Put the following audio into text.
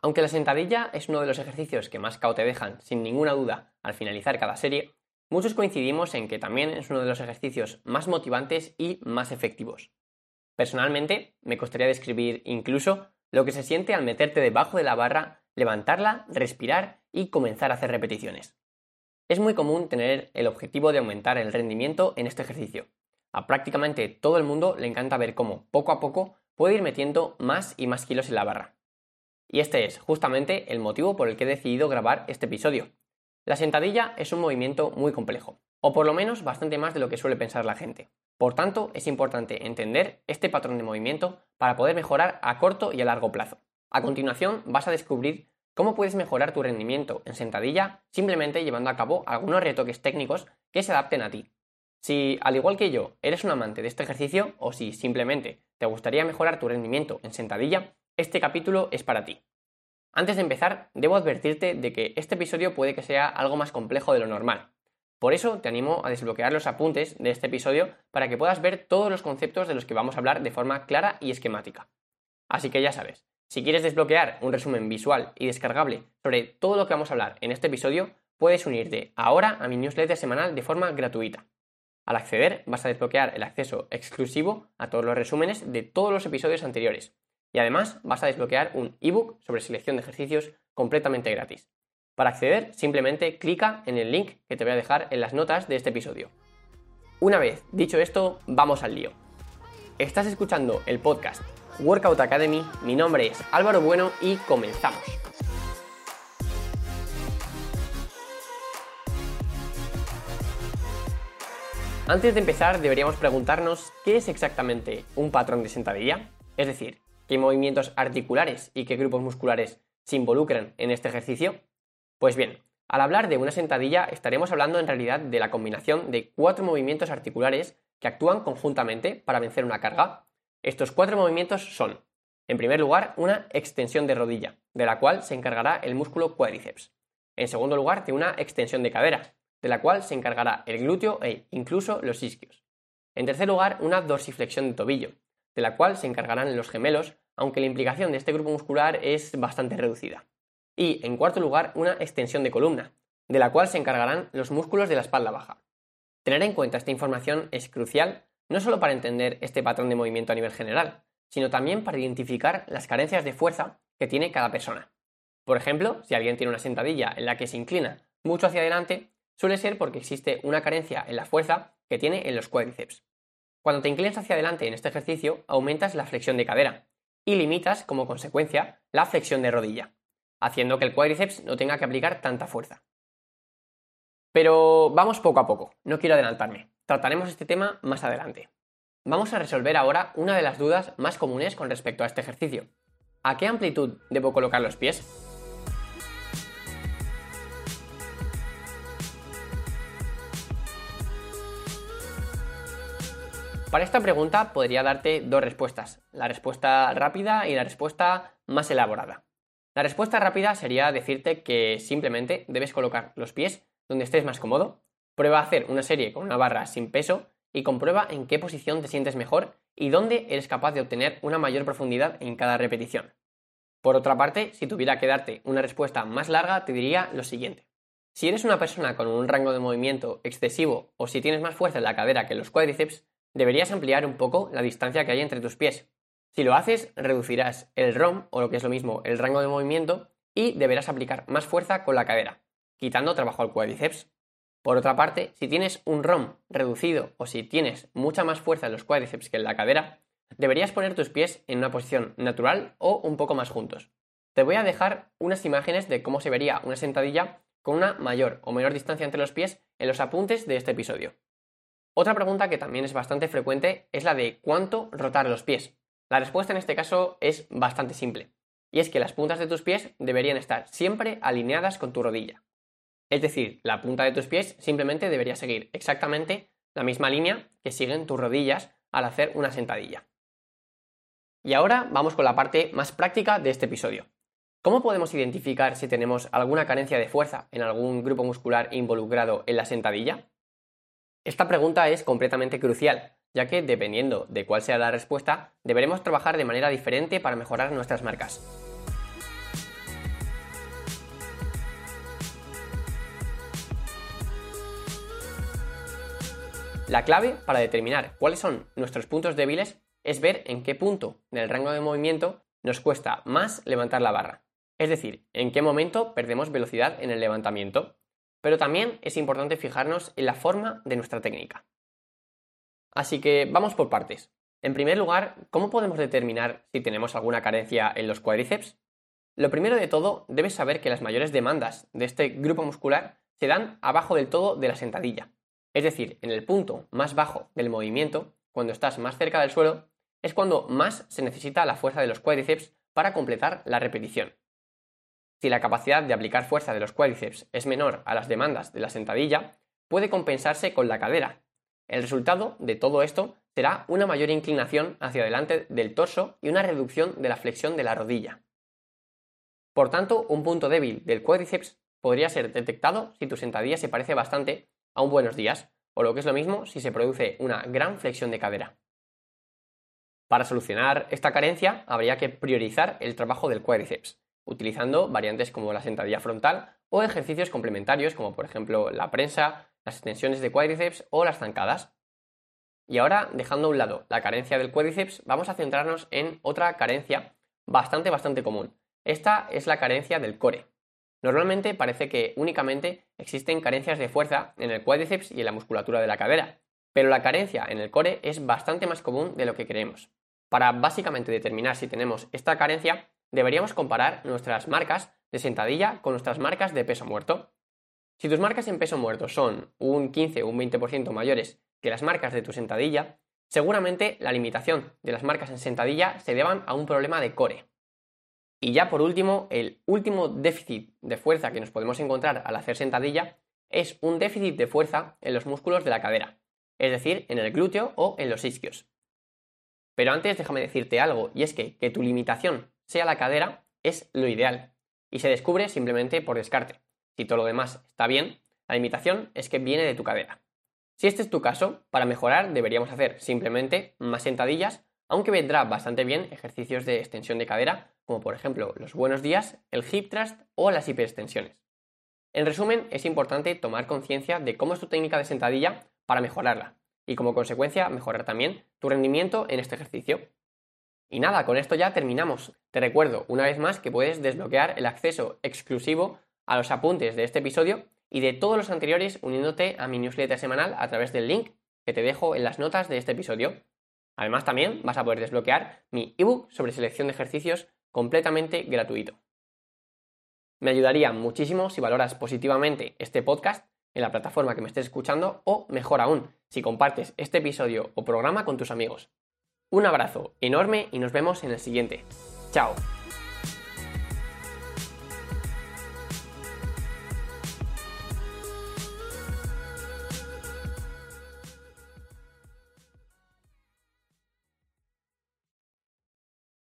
Aunque la sentadilla es uno de los ejercicios que más cao te dejan, sin ninguna duda, al finalizar cada serie, muchos coincidimos en que también es uno de los ejercicios más motivantes y más efectivos. Personalmente, me costaría describir incluso lo que se siente al meterte debajo de la barra, levantarla, respirar y comenzar a hacer repeticiones. Es muy común tener el objetivo de aumentar el rendimiento en este ejercicio. A prácticamente todo el mundo le encanta ver cómo, poco a poco, puede ir metiendo más y más kilos en la barra. Y este es justamente el motivo por el que he decidido grabar este episodio. La sentadilla es un movimiento muy complejo, o por lo menos bastante más de lo que suele pensar la gente. Por tanto, es importante entender este patrón de movimiento para poder mejorar a corto y a largo plazo. A continuación, vas a descubrir cómo puedes mejorar tu rendimiento en sentadilla simplemente llevando a cabo algunos retoques técnicos que se adapten a ti. Si, al igual que yo, eres un amante de este ejercicio o si simplemente te gustaría mejorar tu rendimiento en sentadilla, este capítulo es para ti. Antes de empezar, debo advertirte de que este episodio puede que sea algo más complejo de lo normal. Por eso te animo a desbloquear los apuntes de este episodio para que puedas ver todos los conceptos de los que vamos a hablar de forma clara y esquemática. Así que ya sabes, si quieres desbloquear un resumen visual y descargable sobre todo lo que vamos a hablar en este episodio, puedes unirte ahora a mi newsletter semanal de forma gratuita. Al acceder vas a desbloquear el acceso exclusivo a todos los resúmenes de todos los episodios anteriores, y además vas a desbloquear un ebook sobre selección de ejercicios completamente gratis. Para acceder, simplemente clica en el link que te voy a dejar en las notas de este episodio. Una vez dicho esto, vamos al lío. Estás escuchando el podcast Workout Academy, mi nombre es Álvaro Bueno y comenzamos. Antes de empezar, deberíamos preguntarnos qué es exactamente un patrón de sentadilla, es decir, qué movimientos articulares y qué grupos musculares se involucran en este ejercicio? Pues bien, al hablar de una sentadilla estaremos hablando en realidad de la combinación de cuatro movimientos articulares que actúan conjuntamente para vencer una carga. Estos cuatro movimientos son, en primer lugar, una extensión de rodilla, de la cual se encargará el músculo cuádriceps. En segundo lugar, de una extensión de cadera, de la cual se encargará el glúteo e incluso los isquios. En tercer lugar, una dorsiflexión de tobillo, de la cual se encargarán los gemelos, aunque la implicación de este grupo muscular es bastante reducida. Y, en cuarto lugar, una extensión de columna, de la cual se encargarán los músculos de la espalda baja. Tener en cuenta esta información es crucial no solo para entender este patrón de movimiento a nivel general, sino también para identificar las carencias de fuerza que tiene cada persona. Por ejemplo, si alguien tiene una sentadilla en la que se inclina mucho hacia adelante, suele ser porque existe una carencia en la fuerza que tiene en los cuádriceps. Cuando te inclinas hacia adelante en este ejercicio, aumentas la flexión de cadera y limitas, como consecuencia, la flexión de rodilla, haciendo que el cuádriceps no tenga que aplicar tanta fuerza. Pero vamos poco a poco, no quiero adelantarme. Trataremos este tema más adelante. Vamos a resolver ahora una de las dudas más comunes con respecto a este ejercicio. ¿A qué amplitud debo colocar los pies? Para esta pregunta podría darte dos respuestas, la respuesta rápida y la respuesta más elaborada. La respuesta rápida sería decirte que simplemente debes colocar los pies donde estés más cómodo, prueba a hacer una serie con una barra sin peso y comprueba en qué posición te sientes mejor y dónde eres capaz de obtener una mayor profundidad en cada repetición. Por otra parte, si tuviera que darte una respuesta más larga, te diría lo siguiente. Si eres una persona con un rango de movimiento excesivo o si tienes más fuerza en la cadera que en los cuádriceps, deberías ampliar un poco la distancia que hay entre tus pies. Si lo haces, reducirás el ROM, o lo que es lo mismo, el rango de movimiento, y deberás aplicar más fuerza con la cadera, quitando trabajo al cuádriceps. Por otra parte, si tienes un ROM reducido o si tienes mucha más fuerza en los cuádriceps que en la cadera, deberías poner tus pies en una posición natural o un poco más juntos. Te voy a dejar unas imágenes de cómo se vería una sentadilla con una mayor o menor distancia entre los pies en los apuntes de este episodio. Otra pregunta que también es bastante frecuente es la de cuánto rotar los pies. La respuesta en este caso es bastante simple, y es que las puntas de tus pies deberían estar siempre alineadas con tu rodilla. Es decir, la punta de tus pies simplemente debería seguir exactamente la misma línea que siguen tus rodillas al hacer una sentadilla. Y ahora vamos con la parte más práctica de este episodio. ¿Cómo podemos identificar si tenemos alguna carencia de fuerza en algún grupo muscular involucrado en la sentadilla? Esta pregunta es completamente crucial, ya que dependiendo de cuál sea la respuesta, deberemos trabajar de manera diferente para mejorar nuestras marcas. La clave para determinar cuáles son nuestros puntos débiles es ver en qué punto del rango de movimiento nos cuesta más levantar la barra. Es decir, en qué momento perdemos velocidad en el levantamiento. Pero también es importante fijarnos en la forma de nuestra técnica. Así que vamos por partes. En primer lugar, ¿cómo podemos determinar si tenemos alguna carencia en los cuádriceps? Lo primero de todo, debes saber que las mayores demandas de este grupo muscular se dan abajo del todo de la sentadilla. Es decir, en el punto más bajo del movimiento, cuando estás más cerca del suelo, es cuando más se necesita la fuerza de los cuádriceps para completar la repetición. Si la capacidad de aplicar fuerza de los cuádriceps es menor a las demandas de la sentadilla, puede compensarse con la cadera. El resultado de todo esto será una mayor inclinación hacia adelante del torso y una reducción de la flexión de la rodilla. Por tanto, un punto débil del cuádriceps podría ser detectado si tu sentadilla se parece bastante a un buenos días, o lo que es lo mismo si se produce una gran flexión de cadera. Para solucionar esta carencia habría que priorizar el trabajo del cuádriceps, utilizando variantes como la sentadilla frontal o ejercicios complementarios como por ejemplo la prensa, las extensiones de cuádriceps o las zancadas. Y ahora, dejando a un lado la carencia del cuádriceps, vamos a centrarnos en otra carencia bastante bastante común. Esta es la carencia del core. Normalmente parece que únicamente existen carencias de fuerza en el cuádriceps y en la musculatura de la cadera, pero la carencia en el core es bastante más común de lo que creemos. Para básicamente determinar si tenemos esta carencia, deberíamos comparar nuestras marcas de sentadilla con nuestras marcas de peso muerto. Si tus marcas en peso muerto son un 15 o un 20% mayores que las marcas de tu sentadilla, seguramente la limitación de las marcas en sentadilla se deban a un problema de core. Y ya por último, el último déficit de fuerza que nos podemos encontrar al hacer sentadilla es un déficit de fuerza en los músculos de la cadera, es decir, en el glúteo o en los isquios. Pero antes déjame decirte algo, y es que que tu limitación sea la cadera es lo ideal, y se descubre simplemente por descarte. Si todo lo demás está bien, la limitación es que viene de tu cadera. Si este es tu caso, para mejorar deberíamos hacer simplemente más sentadillas aunque vendrá bastante bien ejercicios de extensión de cadera, como por ejemplo los buenos días, el hip thrust o las hiperextensiones. En resumen, es importante tomar conciencia de cómo es tu técnica de sentadilla para mejorarla y como consecuencia mejorar también tu rendimiento en este ejercicio. Y nada, con esto ya terminamos. Te recuerdo una vez más que puedes desbloquear el acceso exclusivo a los apuntes de este episodio y de todos los anteriores uniéndote a mi newsletter semanal a través del link que te dejo en las notas de este episodio. Además, también vas a poder desbloquear mi ebook sobre selección de ejercicios completamente gratuito. Me ayudaría muchísimo si valoras positivamente este podcast en la plataforma que me estés escuchando o, mejor aún, si compartes este episodio o programa con tus amigos. Un abrazo enorme y nos vemos en el siguiente. Chao.